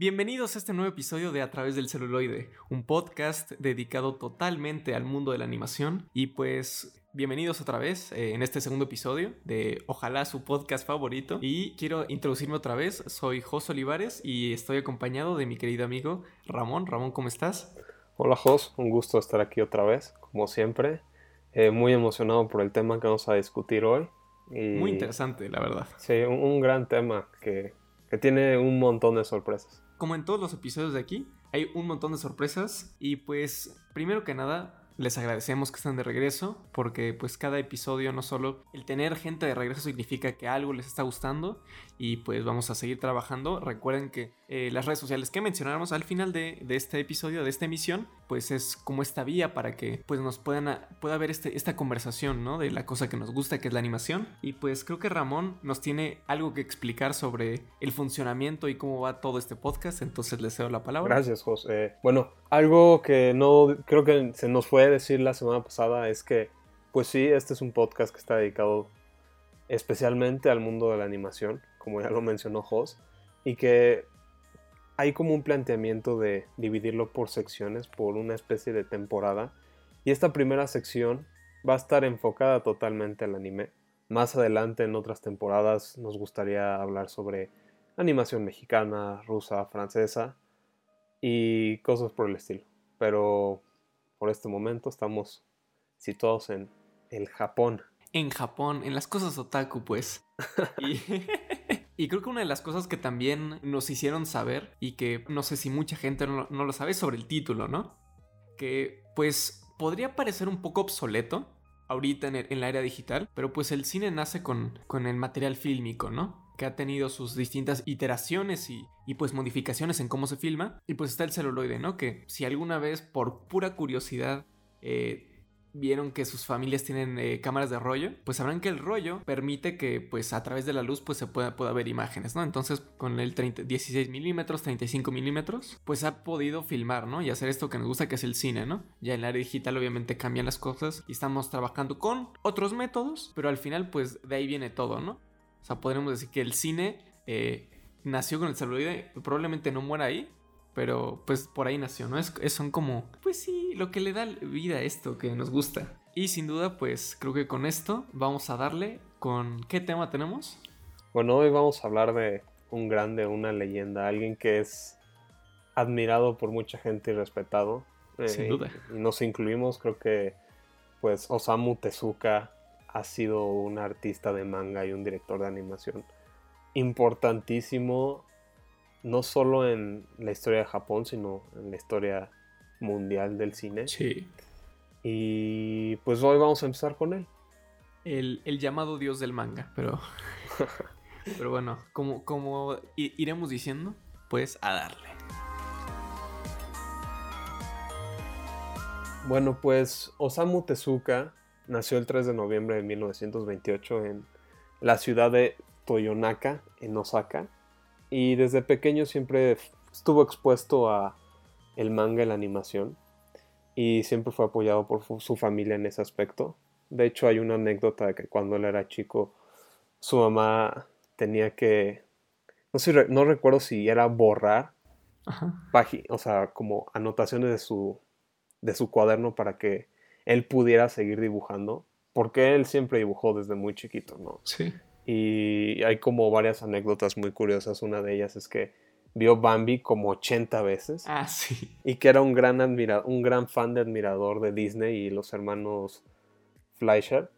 Bienvenidos a este nuevo episodio de A través del celuloide, un podcast dedicado totalmente al mundo de la animación y pues bienvenidos otra vez eh, en este segundo episodio de ojalá su podcast favorito y quiero introducirme otra vez, soy Jos Olivares y estoy acompañado de mi querido amigo Ramón. Ramón, ¿cómo estás? Hola Jos, un gusto estar aquí otra vez, como siempre. Eh, muy emocionado por el tema que vamos a discutir hoy. muy interesante, la verdad. Sí, un, gran tema que, que tiene un montón de sorpresas. Como en todos los episodios de aquí, hay un montón de sorpresas y pues primero que nada les agradecemos que estén de regreso porque pues cada episodio no solo el tener gente de regreso significa que algo les está gustando y pues vamos a seguir trabajando. Recuerden que eh, las redes sociales que mencionamos al final de, este episodio, de esta emisión, pues es como esta vía para que pues nos puedan pueda haber este, esta conversación, ¿no? De la cosa que nos gusta que es la animación. Y pues creo que Ramón nos tiene algo que explicar sobre el funcionamiento y cómo va todo este podcast, entonces le cedo la palabra. Gracias, José. Bueno, algo que no creo que se nos fue decir la semana pasada es que, pues sí, este es un podcast que está dedicado especialmente al mundo de la animación, como ya lo mencionó Jos, y que hay como un planteamiento de dividirlo por secciones, por una especie de temporada, y esta primera sección va a estar enfocada totalmente al anime. Más adelante en otras temporadas nos gustaría hablar sobre animación mexicana, rusa, francesa, y cosas por el estilo. Pero por este momento estamos situados en el Japón. En Japón, en las cosas otaku, pues. y, creo que una de las cosas que también nos hicieron saber, y que no sé si mucha gente no, lo sabe, sobre el título, ¿no? Que pues podría parecer un poco obsoleto ahorita en, la era digital, pero pues el cine nace con, con el material fílmico, ¿no? que ha tenido sus distintas iteraciones y, pues modificaciones en cómo se filma. Y pues está el celuloide, ¿no? Que si alguna vez por pura curiosidad eh, vieron que sus familias tienen eh, cámaras de rollo, pues sabrán que el rollo permite que pues a través de la luz pues se pueda, pueda ver imágenes, ¿no? Entonces con el 30, 16 milímetros, 35 milímetros, pues ha podido filmar, ¿no? Y hacer esto que nos gusta que es el cine, ¿no? Ya en la área digital obviamente cambian las cosas y estamos trabajando con otros métodos, pero al final pues de ahí viene todo, ¿no? O sea, podríamos decir que el cine eh, nació con el celuloide, probablemente no muera ahí, pero pues por ahí nació, ¿no? Es, son como, pues sí, lo que le da vida a esto que nos gusta. Y sin duda, pues creo que con esto vamos a darle con... ¿Qué tema tenemos? Bueno, hoy vamos a hablar de un grande, una leyenda, alguien que es admirado por mucha gente y respetado. Sin duda. Y, y nos incluimos, creo que pues Osamu Tezuka ha sido un artista de manga y un director de animación importantísimo, no solo en la historia de Japón, sino en la historia mundial del cine. Sí. Y pues hoy vamos a empezar con él. El, llamado dios del manga, pero... pero bueno, como, como iremos diciendo, pues a darle. Bueno, pues Osamu Tezuka Nació el 3 de noviembre de 1928 en la ciudad de Toyonaka, en Osaka. Y desde pequeño siempre estuvo expuesto a el manga y la animación. Y siempre fue apoyado por su familia en ese aspecto. De hecho, hay una anécdota de que cuando él era chico, su mamá tenía que. No, sé, no recuerdo si era borrar. O sea, como anotaciones de su, de su cuaderno para que él pudiera seguir dibujando, porque él siempre dibujó desde muy chiquito, ¿no? Sí. Y hay como varias anécdotas muy curiosas. Una de ellas es que vio Bambi como 80 veces. Ah, sí. Y que era un gran, admira un gran fan de admirador de Disney y los hermanos Fleischer.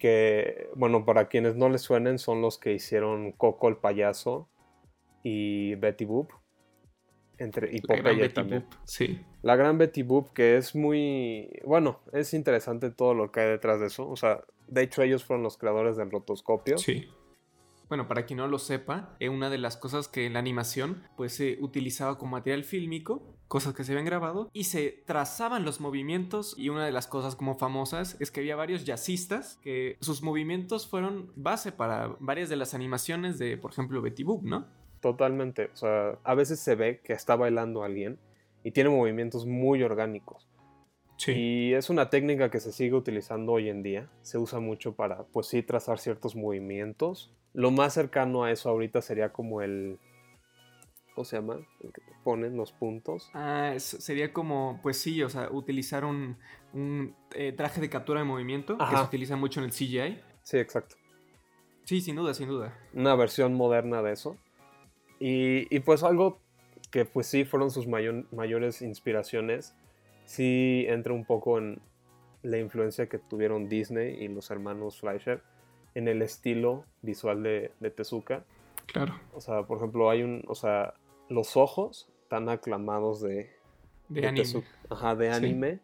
Que, bueno, para quienes no les suenen, son los que hicieron Coco el payaso y Betty Boop. Entre, y Popeye también. sí. La gran Betty Boop, que es muy. Bueno, es interesante todo lo que hay detrás de eso. O sea, de hecho, ellos fueron los creadores del rotoscopio. Sí. Bueno, para quien no lo sepa, eh, una de las cosas que en la animación pues se utilizaba como material fílmico, cosas que se habían grabado, y se trazaban los movimientos, y una de las cosas como famosas es que había varios jazzistas que sus movimientos fueron base para varias de las animaciones de, por ejemplo, Betty Boop, ¿no? Totalmente. O sea, a veces se ve que está bailando alguien y tiene movimientos muy orgánicos. Sí. Y es una técnica que se sigue utilizando hoy en día. Se usa mucho para, pues sí, trazar ciertos movimientos. Lo más cercano a eso ahorita sería como el... ¿cómo se llama? El que te ponen los puntos. Ah, sería como, pues sí, o sea, utilizar un, un, eh, traje de captura de movimiento que se utiliza mucho en el CGI. Sí, exacto. Sí, sin duda, sin duda. Una versión moderna de eso. Y, y pues algo que pues sí fueron sus mayo- mayores inspiraciones, sí entra un poco en la influencia que tuvieron Disney y los hermanos Fleischer en el estilo visual de, de Tezuka. Claro. O sea, por ejemplo, hay un, o sea, los ojos tan aclamados de, De, de anime. Tezuka, ajá, de Sí. anime,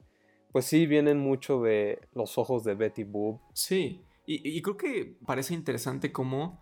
pues sí vienen mucho de los ojos de Betty Boop. Sí, y, y creo que parece interesante cómo,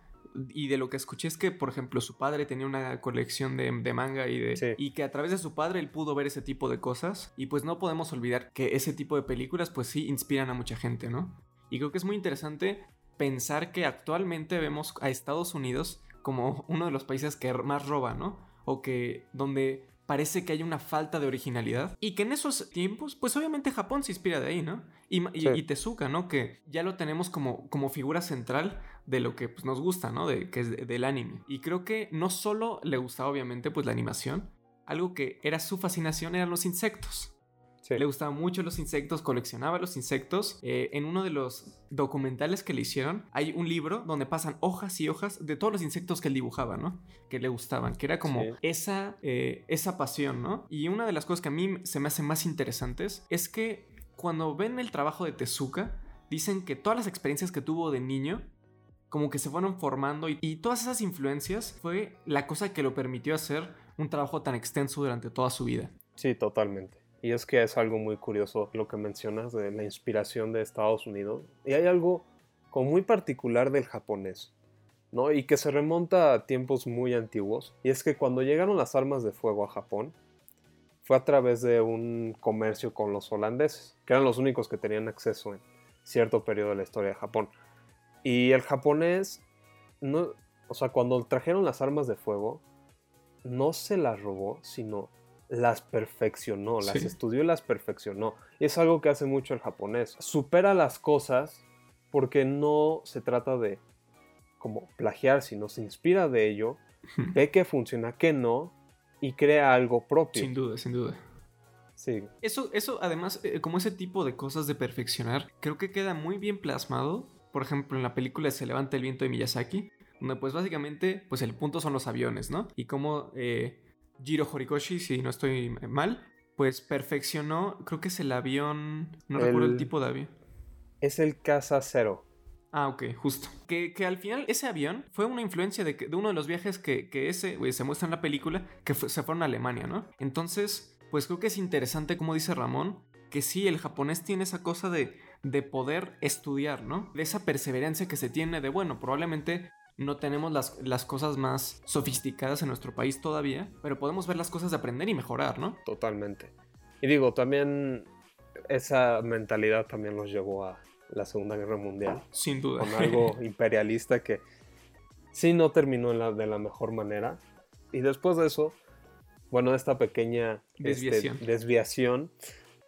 y de lo que escuché es que, por ejemplo, su padre tenía una colección de, de manga y, de, Sí. y que a través de su padre él pudo ver ese tipo de cosas, y pues no podemos olvidar que ese tipo de películas pues sí inspiran a mucha gente, ¿no? Y creo que es muy interesante pensar que actualmente vemos a Estados Unidos como uno de los países que más roba, ¿no? O que donde parece que hay una falta de originalidad. Y que en esos tiempos, pues obviamente Japón se inspira de ahí, ¿no? Y, ma- y- Sí. y Tezuka, ¿no? Que ya lo tenemos como, como figura central de lo que pues, nos gusta, ¿no? De, que es de- del anime. Y creo que no solo le gustaba obviamente pues la animación, algo que era su fascinación eran los insectos. Sí. Le gustaban mucho los insectos, coleccionaba los insectos. Eh, en uno de los documentales que le hicieron, hay un libro donde pasan hojas y hojas de todos los insectos que él dibujaba, ¿no? Que le gustaban, que era como Sí. esa, eh, esa pasión, ¿no? Y una de las cosas que a mí se me hacen más interesantes es que cuando ven el trabajo de Tezuka, dicen que todas las experiencias que tuvo de niño como que se fueron formando y, y todas esas influencias fue la cosa que lo permitió hacer un trabajo tan extenso durante toda su vida. Sí, totalmente. Y es que es algo muy curioso lo que mencionas de la inspiración de Estados Unidos. Y hay algo como muy particular del japonés, ¿no? Y que se remonta a tiempos muy antiguos. Y es que cuando llegaron las armas de fuego a Japón, fue a través de un comercio con los holandeses, que eran los únicos que tenían acceso en cierto periodo de la historia de Japón. Y el japonés, no, o sea, cuando trajeron las armas de fuego, no se las robó, sino las perfeccionó, las Sí. estudió y las perfeccionó. Y es algo que hace mucho el japonés. Supera las cosas porque no se trata de como plagiar, sino se inspira de ello, ve que funciona, que no, y crea algo propio. Sin duda, sin duda. Sí, Eso, eso además, eh, como ese tipo de cosas de perfeccionar, creo que queda muy bien plasmado. Por ejemplo, en la película Se levanta el viento de Miyazaki, donde pues básicamente, pues el punto son los aviones, ¿no? Y como eh, Jiro Horikoshi, si no estoy mal, pues perfeccionó, creo que es el avión, no El- recuerdo el tipo de avión. es el Casa Cero. Ah, ok, justo. Que, que al final ese avión fue una influencia de, que- de uno de los viajes que, que ese, güey, se muestra en la película, que fue- se fueron a Alemania, ¿no? Entonces, pues creo que es interesante, como dice Ramón, que sí, el japonés tiene esa cosa de, de poder estudiar, ¿no? De esa perseverancia que se tiene de, bueno, probablemente no tenemos las, las cosas más sofisticadas en nuestro país todavía, pero podemos ver las cosas de aprender y mejorar, ¿no? Totalmente. Y digo, también esa mentalidad también los llevó a la Segunda Guerra Mundial. Sin duda. con algo imperialista que sí no terminó la- de la mejor manera. Y después de eso, bueno, esta pequeña este, Desviación. desviación,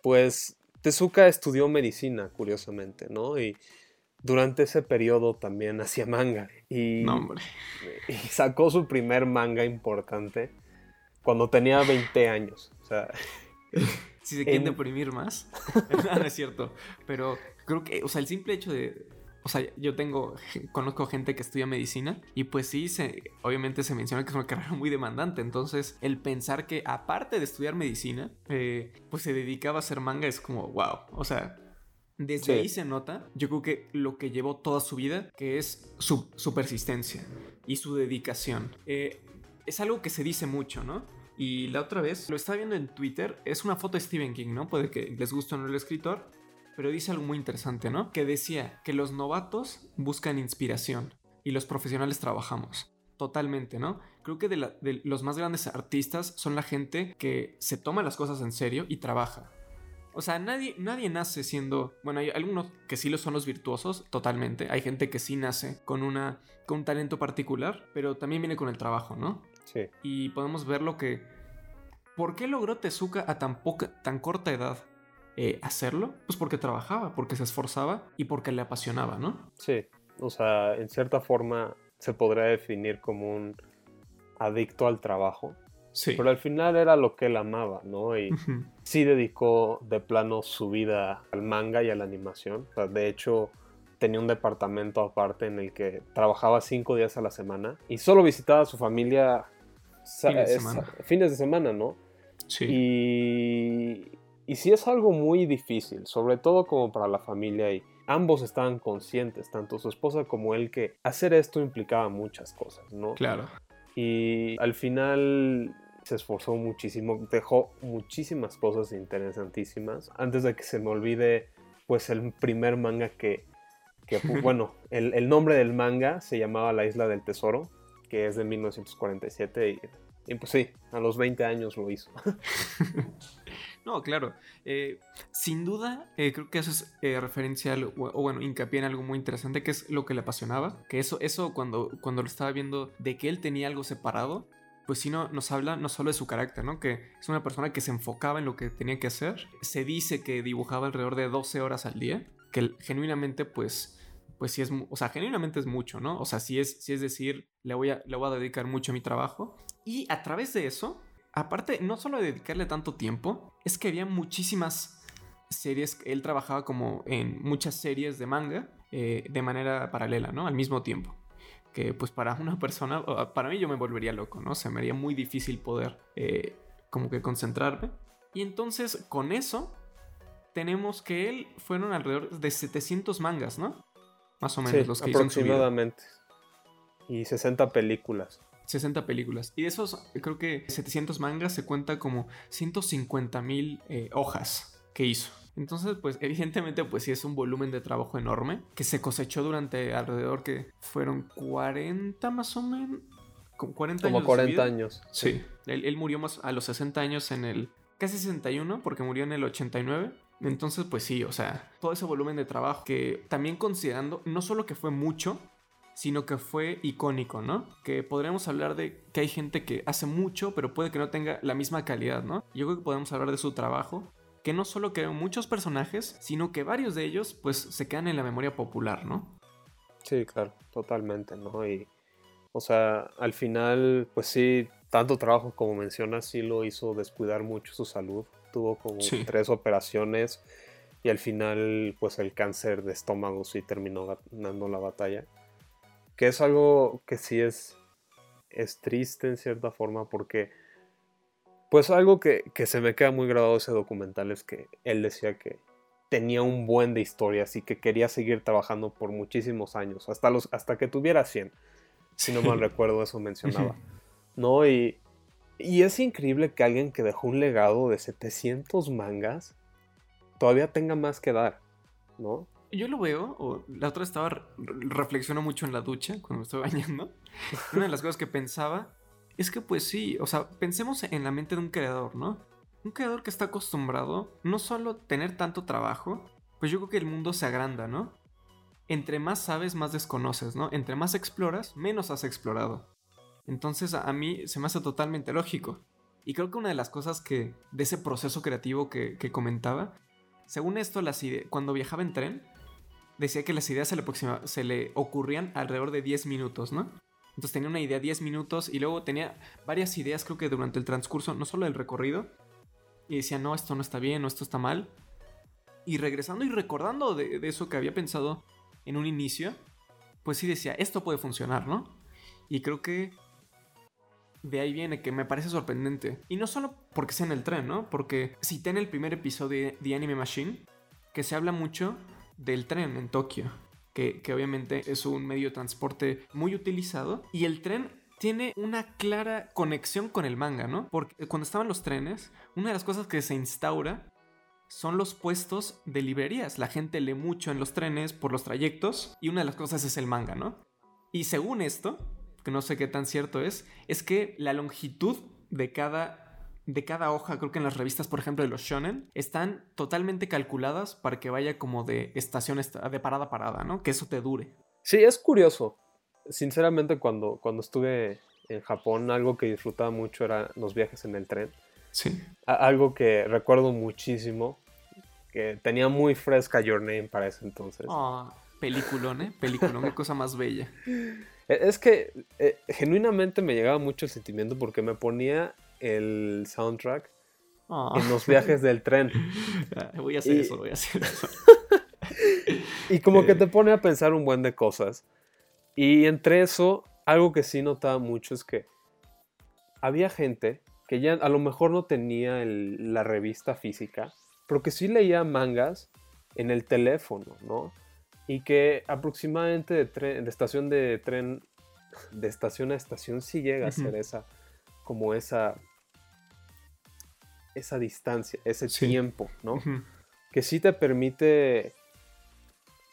pues Tezuka estudió medicina, curiosamente, ¿no? Y durante ese periodo también hacía manga. Y, No, hombre. y sacó su primer manga importante cuando tenía 20 años. O sea, Si se quieren En- deprimir más. no es cierto. Pero creo que, o sea, el simple hecho de. O sea, yo tengo, conozco gente que estudia medicina y pues sí, se, obviamente se menciona que es una carrera muy demandante. Entonces, el pensar que aparte de estudiar medicina, eh, pues se dedicaba a hacer manga es como, wow. O sea, desde Sí. ahí se nota, yo creo que lo que llevó toda su vida, que es su, su persistencia y su dedicación. Eh, es algo que se dice mucho, ¿no? Y la otra vez lo estaba viendo en Twitter, es una foto de Stephen King, ¿no? Puede que les guste o no el escritor, pero dice algo muy interesante, ¿no? Que decía que los novatos buscan inspiración y los profesionales trabajamos. Totalmente, ¿no? Creo que de, la- de los más grandes artistas son la gente que se toma las cosas en serio y trabaja. O sea, nadie, nadie nace siendo. Bueno, hay algunos que sí lo son los virtuosos, totalmente. Hay gente que sí nace con, una, con un talento particular, pero también viene con el trabajo, ¿no? sí, y podemos ver lo que... ¿Por qué logró Tezuka a tan, poca, tan corta edad eh, hacerlo? Pues porque trabajaba, porque se esforzaba y porque le apasionaba, ¿no? sí. O sea, en cierta forma se podría definir como un adicto al trabajo. Sí. Pero al final era lo que él amaba, ¿no? Y Ujú. sí dedicó de plano su vida al manga y a la animación. O sea, de hecho, tenía un departamento aparte en el que trabajaba cinco días a la semana y solo visitaba a su familia Fines de semana. fines de semana, ¿no? Sí. Y, y sí es algo muy difícil, sobre todo como para la familia y ambos estaban conscientes, tanto su esposa como él, que hacer esto implicaba muchas cosas, ¿no? Claro. Y al final se esforzó muchísimo, dejó muchísimas cosas interesantísimas. Antes de que se me olvide, pues el primer manga que, bueno, el, el nombre del manga se llamaba La Isla del Tesoro, que es de 1947 y, y pues sí, a los 20 años lo hizo. No, claro. Eh, sin duda, eh, creo que eso es eh, referencia al- o, o bueno, hincapié en algo muy interesante que es lo que le apasionaba. Que eso, eso cuando, cuando lo estaba viendo de que él tenía algo separado, pues sí no, nos habla no solo de su carácter, ¿no? Que es una persona que se enfocaba en lo que tenía que hacer. Se dice que dibujaba alrededor de 12 horas al día, que genuinamente, pues, pues sí es, o sea, genuinamente es mucho, ¿no? O sea, sí es, sí es decir, le voy, a, le voy a dedicar mucho a mi trabajo. Y a través de eso, aparte, no solo de dedicarle tanto tiempo, es que había muchísimas series. Él trabajaba como en muchas series de manga eh, de manera paralela, ¿no? Al mismo tiempo. Que pues para una persona, para mí yo me volvería loco, ¿no? Se me haría muy difícil poder eh, como que concentrarme. Y entonces con eso tenemos que él fueron alrededor de 700 mangas, ¿no? Más o menos Sí, los que hizo en su vida. aproximadamente. Y 60 películas. 60 películas. Y de esos, creo que 700 mangas se cuenta como 150 mil eh, hojas que hizo. Entonces, pues evidentemente, pues sí es un volumen de trabajo enorme que se cosechó durante alrededor que fueron 40 más o menos. Como 40 Como años. de 40 vida. años. Sí. Él, él murió más a los 60 años en el... Casi 61 porque murió en el 89. Entonces, pues sí, o sea, todo ese volumen de trabajo que también considerando, no solo que fue mucho, sino que fue icónico, ¿no? Que podríamos hablar de que hay gente que hace mucho, pero puede que no tenga la misma calidad, ¿no? Yo creo que podemos hablar de su trabajo, que no solo creó muchos personajes, sino que varios de ellos, pues, se quedan en la memoria popular, ¿no? Sí, claro, totalmente, ¿no? Y, o sea, al final, pues sí, tanto trabajo como mencionas, sí lo hizo descuidar mucho su salud. Tuvo como Sí. tres operaciones y al final, pues el cáncer de estómago sí terminó ganando la batalla. Que es algo que sí es, es triste en cierta forma porque, pues algo que, que se me queda muy grabado ese documental es que él decía que tenía un buen de historias y que quería seguir trabajando por muchísimos años, hasta, los, hasta que tuviera 100, si no mal recuerdo eso mencionaba. ¿No? Y, y es increíble que alguien que dejó un legado de 700 mangas todavía tenga más que dar, ¿no? Yo lo veo, o la otra estaba, re- reflexiono mucho en la ducha cuando me estoy bañando. Una de las cosas que pensaba es que pues sí, o sea, pensemos en la mente de un creador, ¿no? Un creador que está acostumbrado no solo tener tanto trabajo, pues yo creo que el mundo se agranda, ¿no? Entre más sabes, más desconoces, ¿no? Entre más exploras, menos has explorado. Entonces a a mí se me hace totalmente lógico. Y creo que una de las cosas que, de ese proceso creativo que, comentaba, según esto, las cuando viajaba en tren, decía que las ideas se le, se le ocurrían alrededor de 10 minutos, ¿no? Entonces tenía una idea 10 minutos y luego tenía varias ideas, creo que durante el transcurso, no solo del recorrido, y decía, no, esto no está bien, o esto está mal. Y regresando y recordando de, eso que había pensado en un inicio, pues sí decía, esto puede funcionar, ¿no? Y creo que de ahí viene que me parece sorprendente. Y no solo porque sea en el tren, ¿no? Porque cité en el primer episodio de Anime Machine que se habla mucho del tren en Tokio, que, obviamente es un medio de transporte muy utilizado. Y el tren tiene una clara conexión con el manga, ¿no? Porque cuando estaban los trenes, una de las cosas que se instaura son los puestos de librerías. La gente lee mucho en los trenes por los trayectos y una de las cosas es el manga, ¿no? Y según esto, que no sé qué tan cierto es, es que la longitud de cada, de cada hoja, creo que en las revistas, por ejemplo, de los shonen, están totalmente calculadas para que vaya como de estación, esta- de parada a parada, ¿no? Que eso te dure. Sí, es curioso. Sinceramente, cuando, cuando estuve en Japón, algo que disfrutaba mucho eran los viajes en el tren. Sí. A- algo que recuerdo muchísimo, que tenía muy fresca Your Name para ese entonces. Oh, peliculón, ¿eh? Peliculón, qué cosa más bella. E- Es que eh, genuinamente me llegaba mucho el sentimiento porque me ponía el soundtrack Ah. en los viajes del tren. Voy a hacer Y- eso, voy a hacer eso. Y como que Eh. te pone a pensar un buen de cosas. Y entre eso, algo que sí notaba mucho es que había gente que ya a lo mejor no tenía el- la revista física, pero que sí leía mangas en el teléfono, ¿no? Y que aproximadamente de, tren- de estación de tren, de estación a estación, sí llega a ser esa, como esa, esa distancia, ese Sí. tiempo, ¿no? Que sí te permite,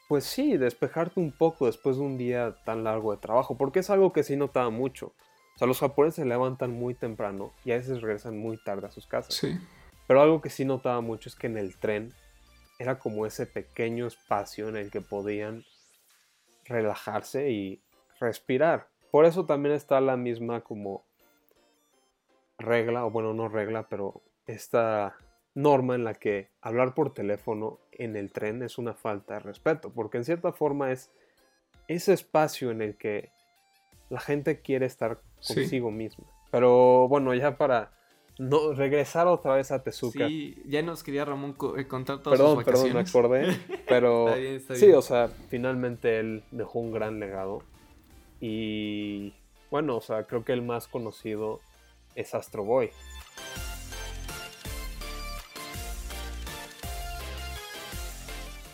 pues sí, despejarte un poco después de un día tan largo de trabajo, porque es algo que sí notaba mucho. O sea, los japoneses se levantan muy temprano y a veces regresan muy tarde a sus casas. Sí. Pero algo que sí notaba mucho es que en el tren era como ese pequeño espacio en el que podían relajarse y respirar. Por eso también está la misma como regla, o bueno, no regla, pero esta norma en la que hablar por teléfono en el tren es una falta de respeto, porque en cierta forma es ese espacio en el que la gente quiere estar Sí. consigo misma. Pero bueno, ya para no regresar otra vez a Tezuka. Sí, ya nos quería Ramón eh, contar todas Perdón, sus perdón, me vacaciones. acordé. Pero Está bien, está sí, o sea, finalmente él dejó un gran legado. Y bueno, o sea, creo que el más conocido es Astro Boy.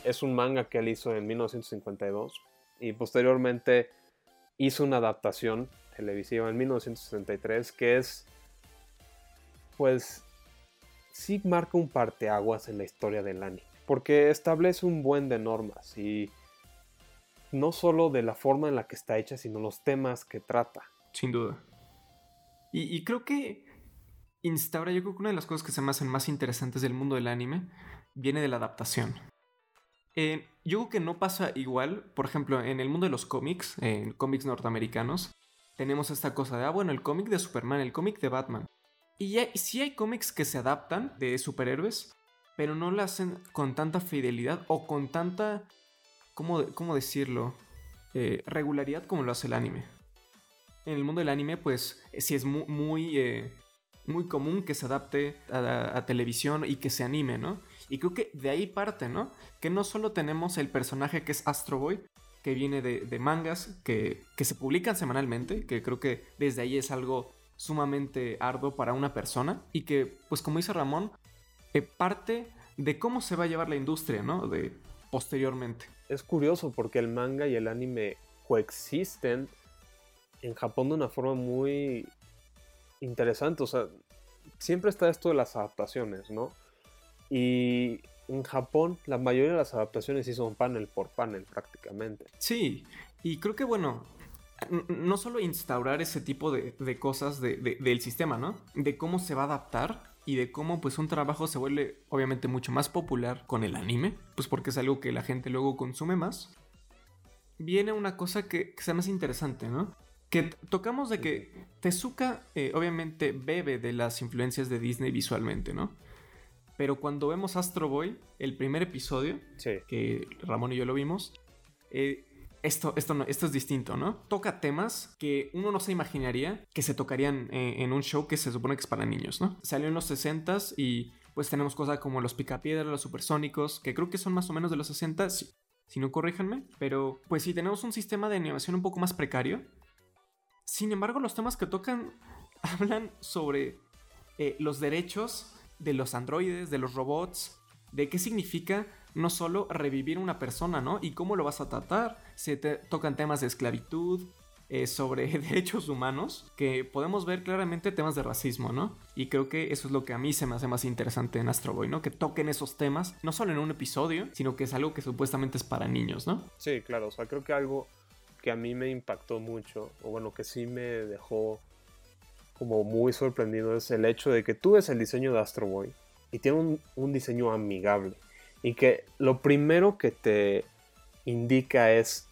Es un manga que él hizo en 1952 y posteriormente hizo una adaptación televisiva en 1963 que es, pues, sí marca un parteaguas en la historia del anime. Porque establece un buen de normas y no solo de la forma en la que está hecha, sino los temas que trata. Sin duda. Y, y creo que instaura, yo creo que una de las cosas que se me hacen más interesantes del mundo del anime viene de la adaptación. Eh, yo creo que no pasa igual, por ejemplo, en el mundo de los cómics, en cómics norteamericanos, tenemos esta cosa de, ah, bueno, el cómic de Superman, el cómic de Batman. Y ya, sí hay cómics que se adaptan de superhéroes, pero no lo hacen con tanta fidelidad o con tanta, ¿cómo, cómo decirlo? Eh, regularidad como lo hace el anime en el mundo del anime, pues sí es mu- muy, eh, muy común que se adapte a, a televisión y que se anime, ¿no? Y creo que de ahí parte, ¿no? Que no solo tenemos el personaje que es Astro Boy, que viene de, mangas que, que se publican semanalmente, que creo que desde ahí es algo sumamente arduo para una persona y que, pues como dice Ramón, eh, parte de cómo se va a llevar la industria, ¿no? De posteriormente. Es curioso porque el manga y el anime coexisten en Japón de una forma muy interesante. O sea, siempre está esto de las adaptaciones, ¿no? Y en Japón la mayoría de las adaptaciones sí son panel por panel prácticamente. Sí, y creo que bueno, no solo instaurar ese tipo de, de cosas de- de- del sistema, ¿no? De cómo se va a adaptar y de cómo pues un trabajo se vuelve obviamente mucho más popular con el anime, pues porque es algo que la gente luego consume más. Viene una cosa que, que se me hace interesante, ¿no? Que tocamos de que Tezuka eh, obviamente bebe de las influencias de Disney visualmente, ¿no? Pero cuando vemos Astro Boy, el primer episodio, Sí. que Ramón y yo lo vimos, eh, esto, esto, no, esto es distinto, ¿no? Toca temas que uno no se imaginaría que se tocarían eh, en un show que se supone que es para niños, ¿no? Salió en los 60s y pues tenemos cosas como los picapiedras, los supersónicos, que creo que son más o menos de los 60s, si, si no corríjanme, pero pues sí, tenemos un sistema de animación un poco más precario. Sin embargo, los temas que tocan hablan sobre eh, los derechos de los androides, de los robots, de qué significa no solo revivir una persona, ¿no? Y cómo lo vas a tratar. Se te- tocan temas de esclavitud, eh, sobre derechos humanos, que podemos ver claramente temas de racismo, ¿no? Y creo que eso es lo que a mí se me hace más interesante en Astro Boy, ¿no? Que toquen esos temas, no solo en un episodio, sino que es algo que supuestamente es para niños, ¿no? Sí, claro, o sea, creo que algo que a mí me impactó mucho, o bueno, que sí me dejó como muy sorprendido es el hecho de que tú ves el diseño de Astro Boy y tiene un, un diseño amigable y que lo primero que te indica es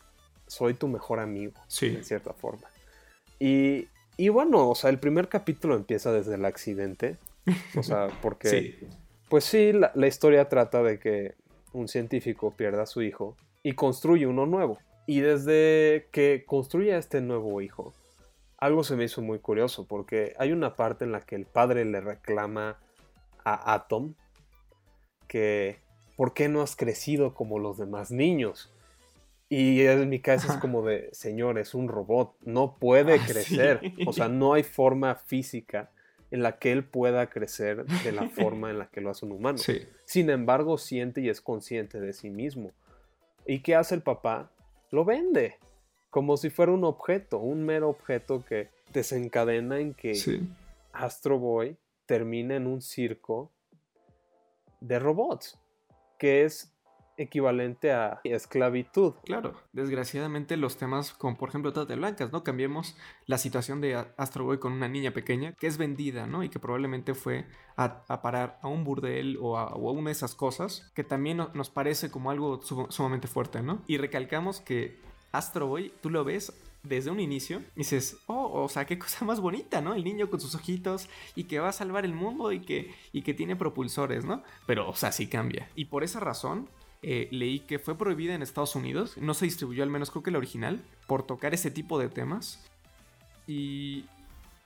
soy tu mejor amigo, Sí. en cierta forma. Y, y bueno, o sea, el primer capítulo empieza desde el accidente, o sea, porque... Sí. Pues sí, la, la historia trata de que un científico pierda a su hijo y construye uno nuevo. Y desde que construye a este nuevo hijo, algo se me hizo muy curioso porque hay una parte en la que el padre le reclama a Atom que ¿por qué no has crecido como los demás niños? Y en mi cabeza es como de, señor, es un robot, no puede Ah, crecer. sí. O sea, no hay forma física en la que él pueda crecer de la forma en la que lo hace un humano. Sí. Sin embargo, siente y es consciente de sí mismo. ¿Y qué hace el papá? Lo vende. Como si fuera un objeto, un mero objeto que desencadena en que Sí. Astro Boy termina en un circo de robots, que es equivalente a esclavitud. Claro, desgraciadamente los temas como por ejemplo Trata de Blancas, ¿no? Cambiemos la situación de Astro Boy con una niña pequeña que es vendida, ¿no? Y que probablemente fue a, a parar a un burdel o a, o a una de esas cosas que también no- nos parece como algo su- sumamente fuerte, ¿no? Y recalcamos que Astro Boy, tú lo ves desde un inicio y dices, oh, o sea, qué cosa más bonita, ¿no? El niño con sus ojitos y que va a salvar el mundo y que, y que tiene propulsores, ¿no? Pero, o sea, sí cambia. Y por esa razón, eh, leí que fue prohibida en Estados Unidos, no se distribuyó al menos creo que la original, por tocar ese tipo de temas. Y,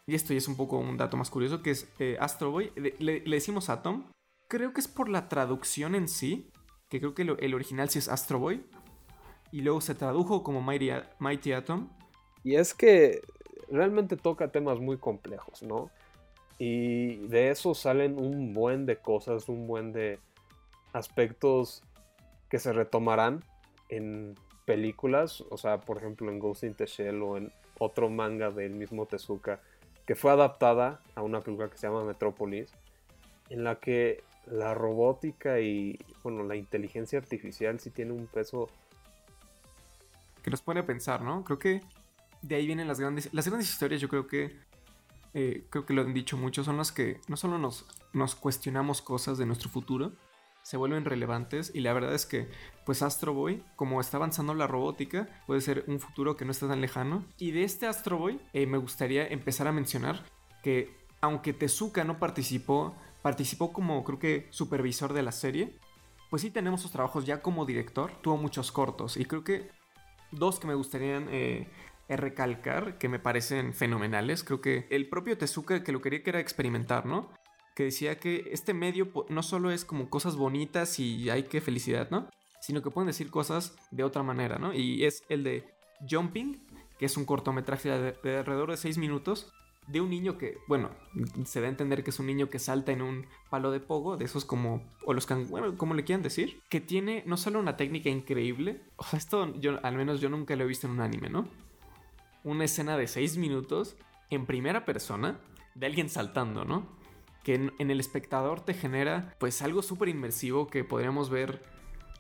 y esto ya es un poco un dato más curioso, que es eh, Astro Boy, le, le- decimos Atom, creo que es por la traducción en sí, que creo que lo- el original sí es Astro Boy, y luego se tradujo como Mighty, Mighty Atom. Y es que realmente toca temas muy complejos, ¿no? Y de eso salen un buen de cosas, un buen de aspectos que se retomarán en películas, o sea, por ejemplo en Ghost in the Shell o en otro manga del mismo Tezuka, que fue adaptada a una película que se llama Metrópolis, en la que la robótica y, bueno, la inteligencia artificial sí tiene un peso que nos pone a pensar, ¿no? Creo que de ahí vienen las grandes, las grandes historias, yo creo que, eh, creo que lo han dicho mucho, son las que no solo nos, nos cuestionamos cosas de nuestro futuro, se vuelven relevantes y la verdad es que, pues Astro Boy, como está avanzando la robótica, puede ser un futuro que no está tan lejano. Y de este Astro Boy, eh, me gustaría empezar a mencionar que, aunque Tezuka no participó, participó como creo que supervisor de la serie, pues sí tenemos sus trabajos ya como director, tuvo muchos cortos y creo que dos que me gustarían eh, eh, recalcar, que me parecen fenomenales. Creo que el propio Tezuka que lo quería que era experimentar, ¿no? Que decía que este medio no solo es como cosas bonitas y hay que felicidad, ¿no? Sino que pueden decir cosas de otra manera, ¿no? Y es el de Jumping, que es un cortometraje de, de alrededor de 6 minutos de un niño que, bueno, se da a entender que es un niño que salta en un palo de pogo, de esos como, o los can, bueno, como le quieran decir, que tiene no solo una técnica increíble, o sea, esto yo, al menos yo nunca lo he visto en un anime, ¿no? Una escena de 6 minutos en primera persona de alguien saltando, ¿no? Que en, en el espectador te genera pues algo súper inmersivo que podríamos ver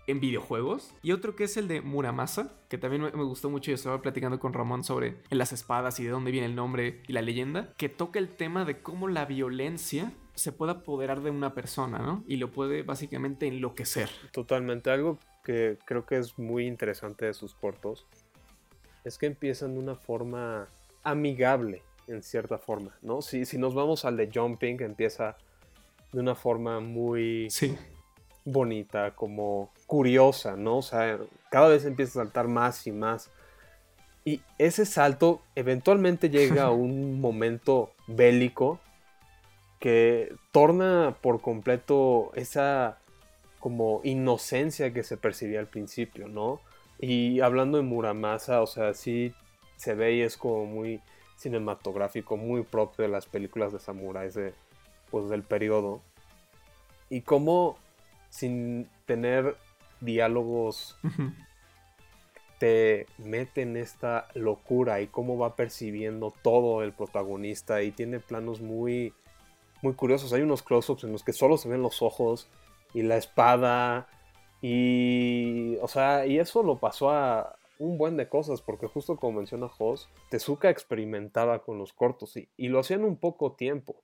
en videojuegos. Y otro que es el de Muramasa, que también me, me gustó mucho y estaba platicando con Ramón sobre las espadas y de dónde viene el nombre y la leyenda, que toca el tema de cómo la violencia se puede apoderar de una persona, ¿no? Y lo puede básicamente enloquecer. Totalmente. Algo que creo que es muy interesante de sus cortos es que empiezan de una forma amigable, en cierta forma, ¿no? Si, si nos vamos al de Jumping, empieza de una forma muy Sí. Bonita, como curiosa, ¿no? O sea, cada vez empieza a saltar más y más. Y ese salto eventualmente llega a un momento bélico que torna por completo esa como inocencia que se percibía al principio, ¿no? Y hablando de Muramasa, o sea, sí se ve y es como muy cinematográfico, muy propio de las películas de samuráis de, pues, del periodo. Y cómo sin tener diálogos te mete en esta locura y cómo va percibiendo todo el protagonista y tiene planos muy muy curiosos. Hay unos close-ups en los que solo se ven los ojos y la espada y o sea, y eso lo pasó a un buen de cosas porque justo como menciona Jos, Tezuka experimentaba con los cortos y, y lo hacían un poco tiempo.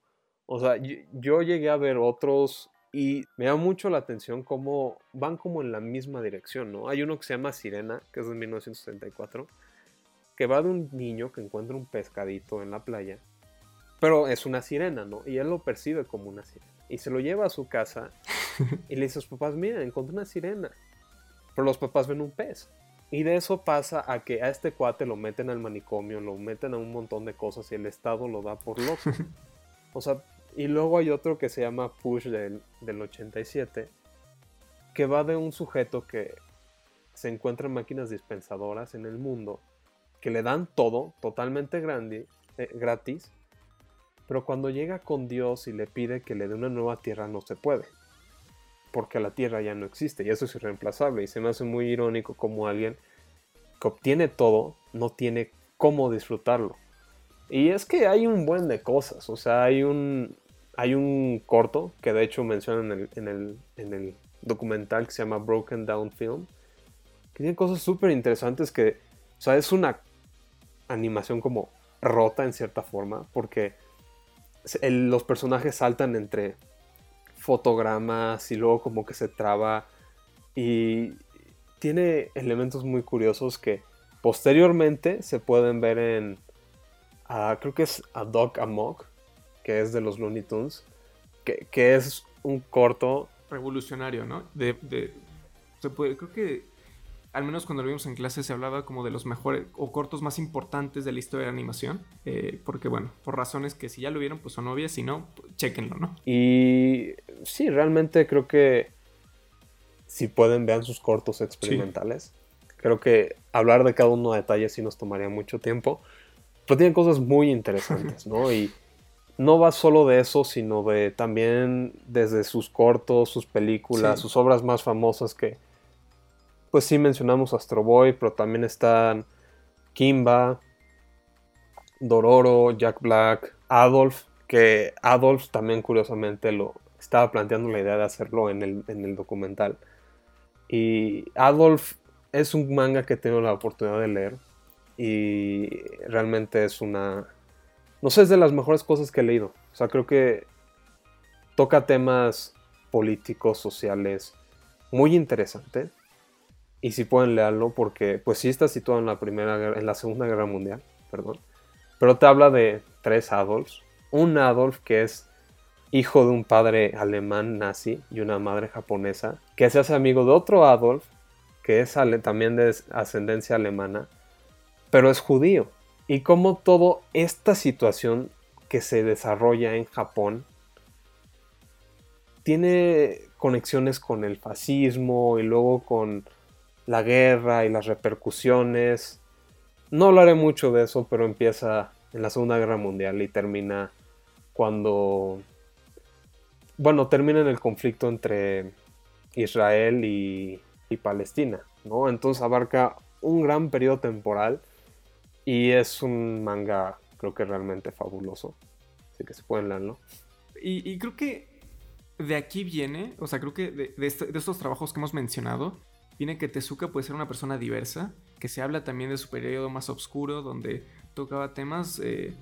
O sea, yo, yo llegué a ver otros y me da mucho la atención cómo van como en la misma dirección, ¿no? Hay uno que se llama Sirena, que es de 1974, que va de un niño que encuentra un pescadito en la playa, pero es una sirena, ¿no? Y él lo percibe como una sirena. Y se lo lleva a su casa y le dice a sus papás, mira, encontré una sirena. Pero los papás ven un pez. Y de eso pasa a que a este cuate lo meten al manicomio, lo meten a un montón de cosas y el Estado lo da por loco. o sea, y luego hay otro que se llama Push del, del 87, que va de un sujeto que se encuentra en máquinas dispensadoras en el mundo, que le dan todo totalmente grande, eh, gratis, pero cuando llega con Dios y le pide que le dé una nueva tierra no se puede porque la Tierra ya no existe y eso es irreemplazable. Y se me hace muy irónico como alguien que obtiene todo no tiene cómo disfrutarlo. Y es que hay un buen de cosas, o sea, hay un, hay un corto que de hecho mencionan en el, en el, documental que se llama Broken Down Film, que tiene cosas súper interesantes que, o sea, es una animación como rota en cierta forma, porque los personajes saltan entre fotogramas y luego como que se traba y tiene elementos muy curiosos que posteriormente se pueden ver en ah, creo que es A Dog Amok que es de los Looney Tunes que, es un corto revolucionario no de, se puede creo que al menos cuando lo vimos en clase se hablaba como de los mejores o cortos más importantes de la historia de la animación. Eh, porque bueno, por razones que si ya lo vieron, pues son obvias, si no, pues, chequenlo, ¿no? Y sí, realmente creo que si pueden, vean sus cortos experimentales. Creo que hablar de cada uno de detalles sí nos tomaría mucho tiempo. Pero tienen cosas muy interesantes, ¿no? Y no va solo de eso, sino de también desde sus cortos, sus películas, sus obras más famosas que pues sí mencionamos Astro Boy, pero también están Kimba, Dororo, Jack Black, Adolf, que Adolf también curiosamente lo estaba planteando la idea de hacerlo en el, documental. Y Adolf es un manga que he tenido la oportunidad de leer y realmente es una... No sé, es de las mejores cosas que he leído. O sea, creo que toca temas políticos, sociales, muy interesantes. Y si pueden leerlo porque pues sí está situado en la primera en la segunda guerra mundial perdón. Pero te habla de tres Adolfs. Un Adolf que es hijo de un padre alemán nazi y una madre japonesa que se hace amigo de otro Adolf que es también de ascendencia alemana pero es judío y como toda esta situación que se desarrolla en Japón tiene conexiones con el fascismo y luego con la guerra y las repercusiones. No hablaré mucho de eso, pero empieza en la Segunda Guerra Mundial y termina cuando... Bueno, termina en el conflicto entre Israel y, Palestina, ¿no? Entonces abarca un gran periodo temporal y es un manga creo que realmente fabuloso. Así que se pueden leerlo. Y, creo que de aquí viene, o sea, creo que de, de este, estos trabajos que hemos mencionado, viene que Tezuka puede ser una persona diversa, que se habla también de su periodo más oscuro, donde tocaba temas, eh,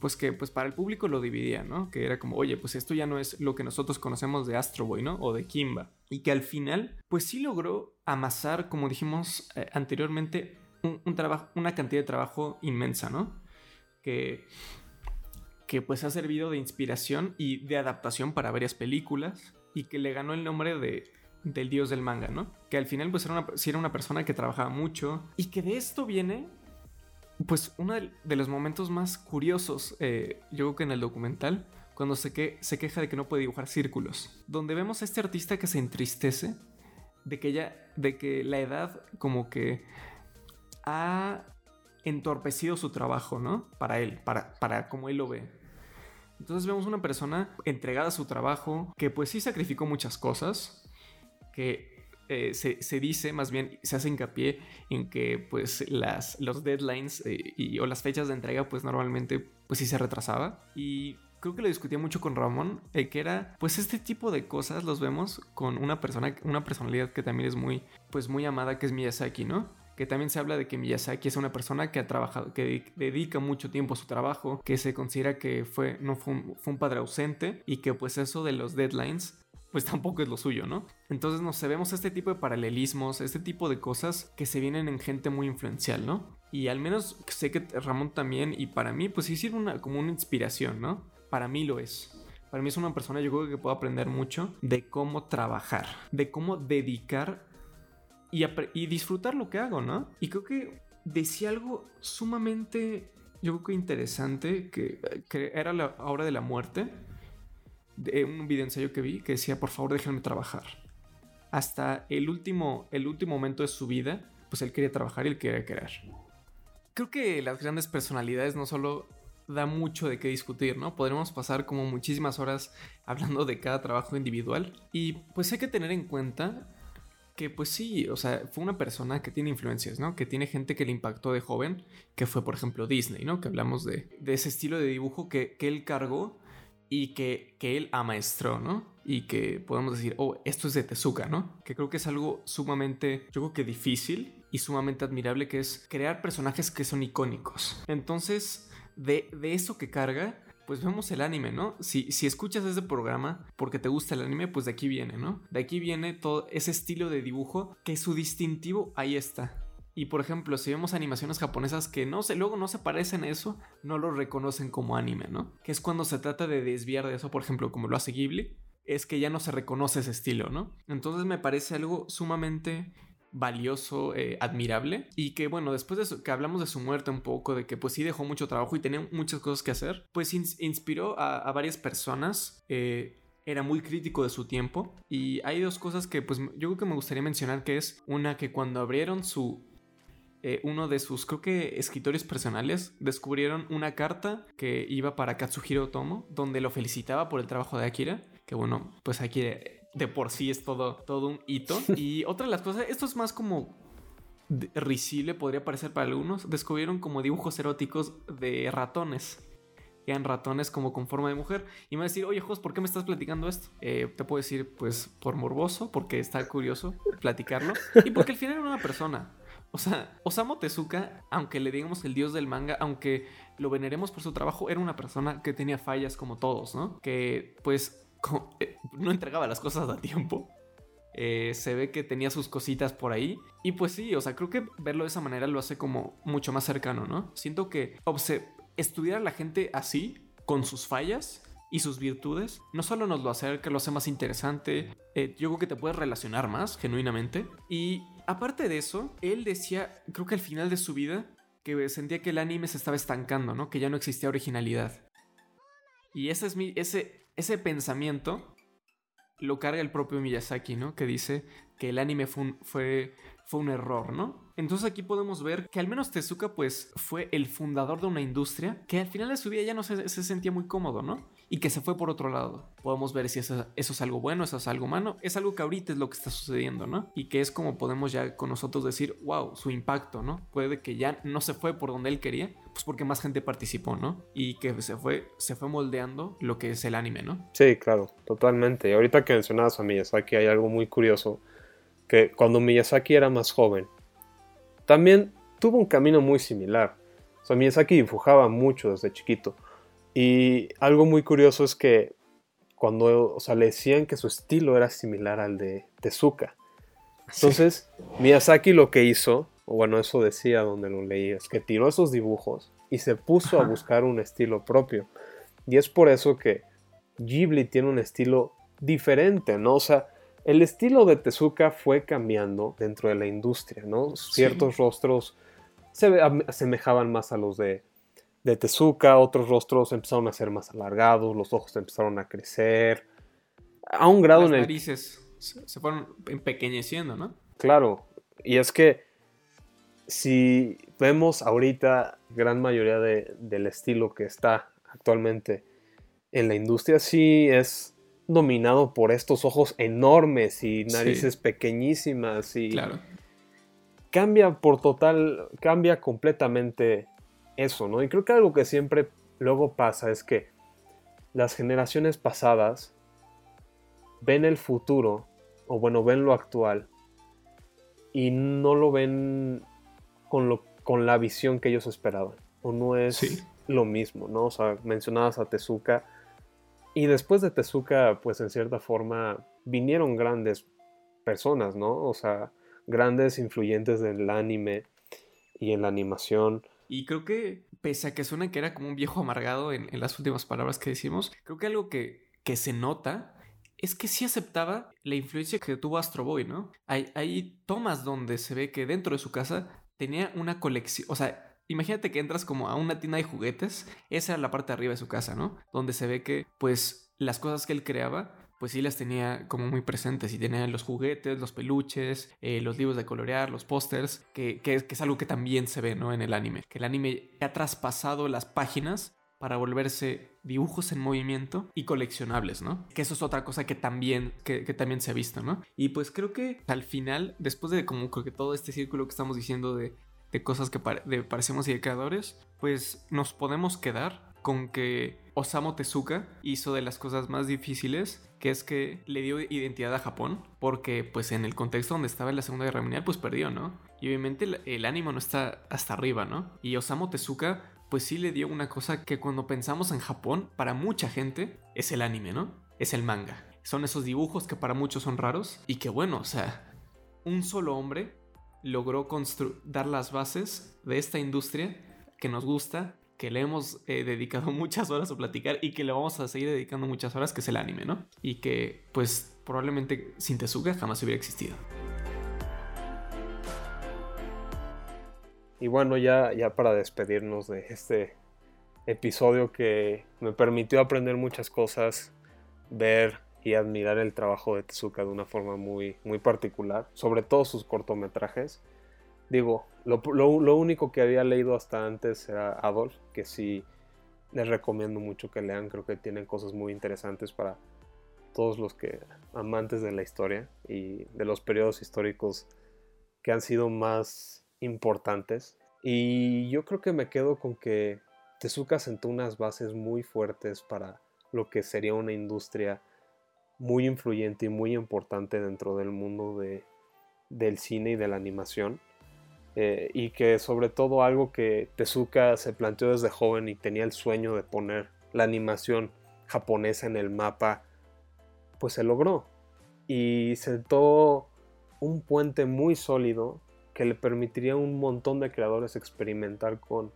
pues que pues para el público lo dividía, ¿no? Que era como, oye, pues esto ya no es lo que nosotros conocemos de Astro Boy, ¿no? O de Kimba. Y que al final, pues sí logró amasar, como dijimos eh, anteriormente, un, trabajo, una cantidad de trabajo inmensa, ¿no? Que, que pues ha servido de inspiración y de adaptación para varias películas y que le ganó el nombre de del dios del manga, ¿no? Que al final pues era una, era una persona que trabajaba mucho y que de esto viene pues uno de los momentos más curiosos, eh, yo creo que en el documental, cuando se, que, se queja de que no puede dibujar círculos, donde vemos a este artista que se entristece de que ya, de que la edad como que ha entorpecido su trabajo, ¿no? Para él, para, para como él lo ve. Entonces vemos una persona entregada a su trabajo, que pues sí sacrificó muchas cosas, que eh, se, dice, más bien se hace hincapié en que pues las, los deadlines eh, y, o las fechas de entrega pues normalmente pues sí se retrasaba y creo que lo discutía mucho con Ramón, eh, que era, pues este tipo de cosas los vemos con una persona, una personalidad que también es muy, pues muy amada, que es Miyazaki, ¿no? Que también se habla de que Miyazaki es una persona que ha trabajado, que dedica mucho tiempo a su trabajo, que se considera que fue, no fue un padre ausente y que pues eso de los deadlines pues tampoco es lo suyo, ¿no? Entonces nos vemos este tipo de paralelismos, este tipo de cosas que se vienen en gente muy influencial, ¿no? Y al menos sé que Ramón también, y para mí, pues sí sirve una, como una inspiración, ¿no? Para mí lo es. Para mí es una persona, yo creo que puedo aprender mucho de cómo trabajar, de cómo dedicar y, disfrutar lo que hago, ¿no? Y creo que decía algo sumamente, yo creo que interesante, que, que era la hora de la muerte, de un video ensayo que vi que decía, por favor déjenme trabajar. Hasta el último, el último momento de su vida, pues él quería trabajar y él quería querer. Creo que las grandes personalidades no solo da mucho de qué discutir, ¿no? Podremos pasar como muchísimas horas hablando de cada trabajo individual y pues hay que tener en cuenta que pues sí, o sea, fue una persona que tiene influencias, ¿no? Que tiene gente que le impactó de joven, que fue por ejemplo Disney, ¿no? Que hablamos de, de ese estilo de dibujo que, que él cargó y que, que, él amaestró, ¿no? Y que podemos decir, oh, esto es de Tezuka, ¿no? Que creo que es algo sumamente, yo creo que difícil y sumamente admirable, que es crear personajes que son icónicos. Entonces, de, de eso que carga, pues vemos el anime, ¿no? Si, si escuchas ese programa porque te gusta el anime, pues de aquí viene, ¿no? De aquí viene todo ese estilo de dibujo que su distintivo ahí está. Y por ejemplo, si vemos animaciones japonesas que no sé, luego no se parecen a eso, no lo reconocen como anime, ¿no? Que es cuando se trata de desviar de eso, por ejemplo, como lo hace Ghibli, es que ya no se reconoce ese estilo, ¿no? Entonces me parece algo sumamente valioso, eh, admirable y que bueno, después de eso, que hablamos de su muerte un poco, de que pues sí dejó mucho trabajo y tenía muchas cosas que hacer, pues inspiró a, varias personas. Eh, era muy crítico de su tiempo y hay dos cosas que pues yo creo que me gustaría mencionar que es una que cuando abrieron su eh, uno de sus, creo que, escritores personales, descubrieron una carta que iba para Katsuhiro Otomo, donde lo felicitaba por el trabajo de Akira. Que bueno, pues Akira de por sí es todo, todo un hito. Y otra de las cosas, esto es más como risible, podría parecer para algunos, descubrieron como dibujos eróticos de ratones. Eran ratones como con forma de mujer. Y me va a decir, oye, Jos, ¿por qué me estás platicando esto? Eh, te puedo decir, pues, por morboso, porque está curioso platicarlo. Y porque al final era una persona. O sea, Osamu Tezuka, aunque le digamos el dios del manga, aunque lo veneremos por su trabajo, era una persona que tenía fallas como todos, ¿no? Que, pues, eh, no entregaba las cosas a tiempo. Eh, se ve que tenía sus cositas por ahí. Y pues sí, o sea, creo que verlo de esa manera lo hace como mucho más cercano, ¿no? Siento que estudiar a la gente así, con sus fallas y sus virtudes, no solo nos lo acerca, lo hace más interesante, eh, yo creo que te puedes relacionar más, genuinamente. Y aparte de eso, él decía, creo que al final de su vida, que sentía que el anime se estaba estancando, ¿no? Que ya no existía originalidad. Y ese es mi, ese, ese pensamiento lo carga el propio Miyazaki, ¿no? Que dice que el anime fue un, fue, fue un error, ¿no? Entonces aquí podemos ver que al menos Tezuka pues fue el fundador de una industria que al final de su vida ya no se, se sentía muy cómodo, ¿no? Y que se fue por otro lado. Podemos ver si eso, es algo bueno, eso es algo malo. Es algo que ahorita es lo que está sucediendo, ¿no? Y que es como podemos ya con nosotros decir, wow, su impacto, ¿no? Puede que ya no se fue por donde él quería, pues porque más gente participó, ¿no? Y que se fue, se fue moldeando lo que es el anime, ¿no? Sí, claro, totalmente. Y ahorita que mencionabas a Miyazaki hay algo muy curioso, que cuando Miyazaki era más joven, también tuvo un camino muy similar. O sea, Miyazaki dibujaba mucho desde chiquito y algo muy curioso es que cuando o sea, le decían que su estilo era similar al de Tezuka. Entonces, Miyazaki lo que hizo, o bueno, eso decía donde lo leí, es que tiró esos dibujos y se puso a buscar un estilo propio. Y es por eso que Ghibli tiene un estilo diferente, ¿no? O sea, el estilo de Tezuka fue cambiando dentro de la industria, ¿no? Ciertos rostros se asemejaban más a los de de Tezuka, otros rostros empezaron a ser más alargados, los ojos empezaron a crecer, a un grado en el... narices se fueron empequeñeciendo, ¿no? Claro, y es que si vemos ahorita gran mayoría del estilo que está actualmente en la industria, sí es dominado por estos ojos enormes y narices pequeñísimas y... Claro. Cambia por total, cambia completamente eso, ¿no? Y creo que algo que siempre luego pasa es que las generaciones pasadas ven el futuro, o bueno, ven lo actual, y no lo ven con, lo, con la visión que ellos esperaban. O no es lo mismo, ¿no? O sea, mencionabas a Tezuka. Y después de Tezuka, pues en cierta forma, vinieron grandes personas, ¿no? O sea, grandes influyentes del anime y en la animación. Y creo que, pese a que suena que era como un viejo amargado en, las últimas palabras que decimos, creo que algo que, que se nota es que sí aceptaba la influencia que tuvo Astro Boy, ¿no? Hay, hay tomas donde se ve que dentro de su casa tenía una colección, o sea, Imagínate que entras como a una tienda de juguetes, esa era la parte de arriba de su casa, ¿no? Donde se ve que, pues, las cosas que él creaba, pues sí las tenía como muy presentes y tenía los juguetes, los peluches, eh, los libros de colorear, los pósters, que, que, es algo que también se ve, ¿no? En el anime. Que el anime ha traspasado las páginas para volverse dibujos en movimiento y coleccionables, ¿no? Que eso es otra cosa que también, que, también se ha visto, ¿no? Y pues creo que al final, después de como que todo este círculo que estamos diciendo de, cosas que parecemos y de creadores, pues nos podemos quedar con que Osamu Tezuka hizo de las cosas más difíciles, que es que le dio identidad a Japón, porque pues en el contexto donde estaba en la Segunda Guerra Mundial, pues perdió, ¿no? Y obviamente el, ánimo no está hasta arriba, ¿no? Y Osamu Tezuka pues sí le dio una cosa que cuando pensamos en Japón, para mucha gente, es el anime, ¿no? Es el manga. Son esos dibujos que para muchos son raros y que bueno, o sea, un solo hombre logró dar las bases de esta industria que nos gusta, que le hemos eh, dedicado muchas horas a platicar y que le vamos a seguir dedicando muchas horas, que es el anime, ¿no? Y que pues probablemente sin Tezuka jamás hubiera existido. Y bueno, ya, ya para despedirnos de este episodio que me permitió aprender muchas cosas, ver y admirar el trabajo de Tezuka de una forma muy, muy particular, sobre todo sus cortometrajes. Digo, lo, lo, único que había leído hasta antes era Adolf, que sí les recomiendo mucho que lean, creo que tienen cosas muy interesantes para todos los que amantes de la historia y de los periodos históricos que han sido más importantes. Y yo creo que me quedo con que Tezuka sentó unas bases muy fuertes para lo que sería una industria muy influyente y muy importante dentro del mundo de, del cine y de la animación. Eh, y que sobre todo algo que Tezuka se planteó desde joven y tenía el sueño de poner la animación japonesa en el mapa, pues se logró. Y sentó un puente muy sólido que le permitiría a un montón de creadores experimentar con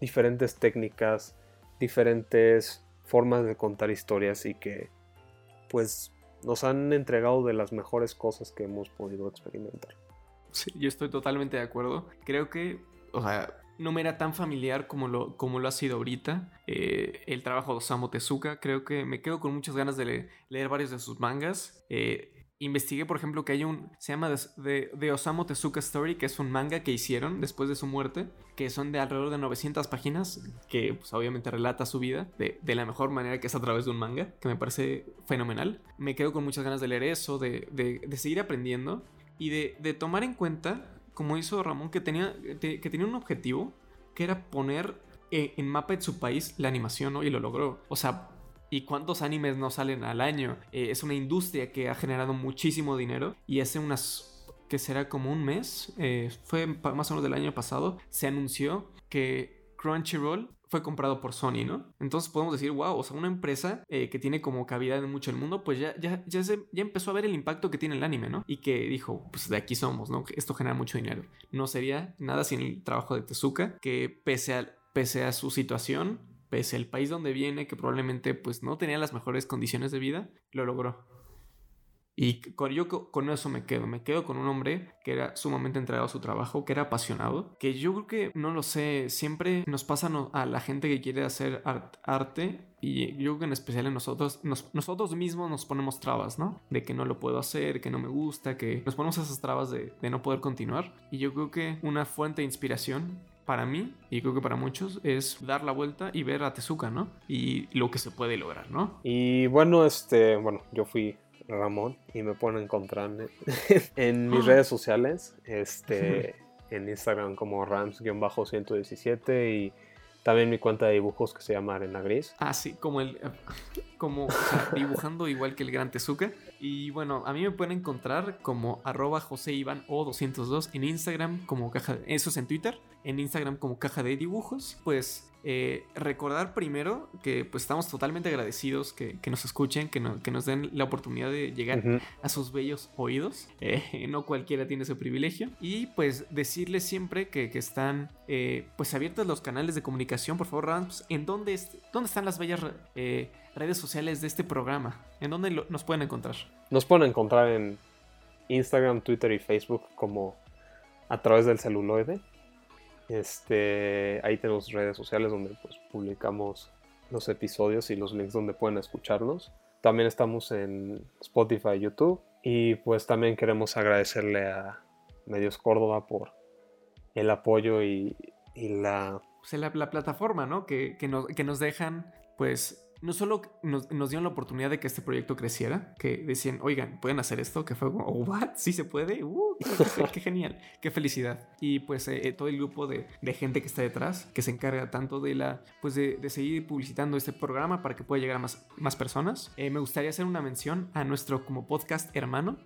diferentes técnicas, diferentes formas de contar historias y que pues nos han entregado de las mejores cosas que hemos podido experimentar. Sí, yo estoy totalmente de acuerdo. Creo que, o sea, no me era tan familiar como lo, como lo ha sido ahorita. Eh, el trabajo de Osamu Tezuka, creo que me quedo con muchas ganas de leer varios de sus mangas. Eh, investigué, por ejemplo, que hay un. Se llama de, Osamu Tezuka Story, que es un manga que hicieron después de su muerte, que son de alrededor de 900 páginas, que pues, obviamente relata su vida de, la mejor manera que es a través de un manga, que me parece fenomenal. Me quedo con muchas ganas de leer eso, de, de seguir aprendiendo y de, tomar en cuenta, como hizo Ramón, que tenía, que tenía un objetivo, que era poner eh, en mapa de su país la animación. Y lo logró. O sea, ¿Y cuántos animes no salen al año? Eh, es una industria que ha generado muchísimo dinero y hace unas que será como un mes, eh, fue más o menos del año pasado, se anunció que Crunchyroll fue comprado por Sony, ¿no? Entonces podemos decir, wow, o sea, una empresa eh, que tiene como cavidad en mucho el mundo, pues ya, ya, ya, ya empezó a ver el impacto que tiene el anime, ¿no? Y que dijo, pues de aquí somos, ¿no? Esto genera mucho dinero. No sería nada sin el trabajo de Tezuka, que pese a, pese a su situación, pese al país donde viene, que probablemente pues no tenía las mejores condiciones de vida, lo logró. Y con, yo con eso me quedo, me quedo con un hombre que era sumamente entregado a su trabajo, que era apasionado, que yo creo que, no lo sé, siempre nos pasa a la gente que quiere hacer arte y yo creo que en especial en nosotros, nosotros mismos nos ponemos trabas, ¿no? De que no lo puedo hacer, que no me gusta, que nos ponemos esas trabas de, de no poder continuar. Y yo creo que una fuente de inspiración para mí, y creo que para muchos, es dar la vuelta y ver a Tezuka, ¿no? Y lo que se puede lograr, ¿no? Y bueno, este, bueno, yo fui Ramón y me pueden encontrar en, mis redes sociales, este, en Instagram como rams-117 y también mi cuenta de dibujos que se llama Arena Gris. Ah, sí, como el, como dibujando igual que el gran Tezuka. Y bueno, a mí me pueden encontrar como arroba José o 202 en Instagram como caja, eso es en Twitter, en Instagram como caja de dibujos. Pues eh, recordar primero que pues estamos totalmente agradecidos que, nos escuchen, que, que, nos den la oportunidad de llegar a sus bellos oídos. Eh, no cualquiera tiene ese privilegio. Y pues decirles siempre que, están eh, pues abiertos los canales de comunicación. Por favor, Rams, ¿en dónde, dónde están las bellas redes sociales de este programa? ¿En dónde nos pueden encontrar? Nos pueden encontrar en Instagram, Twitter y Facebook como a través del celuloide. Este, ahí tenemos redes sociales donde pues, publicamos los episodios y los links donde pueden escucharnos. También estamos en Spotify, YouTube y pues también queremos agradecerle a Medios Córdoba por el apoyo y, la... Pues, la, plataforma, ¿no? Que, que, nos, que nos dejan pues no solo nos, dieron la oportunidad de que este proyecto creciera, que decían, oigan, pueden hacer esto, que fue como, oh, ¿what? Sí se puede, uh, qué, genial, qué felicidad. Y pues eh, eh, todo el grupo de, gente que está detrás, que se encarga tanto de la, pues de, seguir publicitando este programa para que pueda llegar a más, más personas. Eh, me gustaría hacer una mención a nuestro como podcast hermano,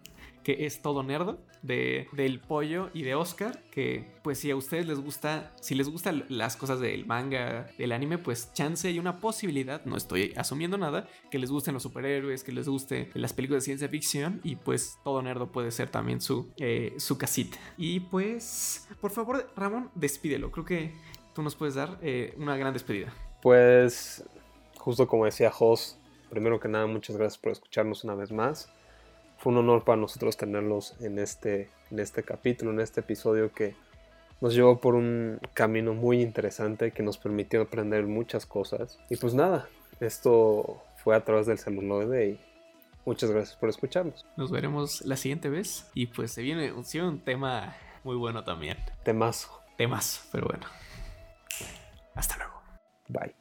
que es todo nerdo, de, del pollo y de Oscar, que pues si a ustedes les gusta, si les gustan las cosas del manga, del anime, pues chance y una posibilidad, no estoy asumiendo nada, que les gusten los superhéroes, que les guste las películas de ciencia ficción y pues todo nerdo puede ser también su, eh, su casita. Y pues, por favor, Ramón, despídelo, creo que tú nos puedes dar eh, una gran despedida. Pues, justo como decía Jos, primero que nada, muchas gracias por escucharnos una vez más fue un honor para nosotros tenerlos en este, en este capítulo, en este episodio que nos llevó por un camino muy interesante que nos permitió aprender muchas cosas. Y pues nada, esto fue a través del celuloide y muchas gracias por escucharnos. Nos veremos la siguiente vez y pues se viene, se viene un tema muy bueno también. Temazo. Temazo, pero bueno. Hasta luego. Bye.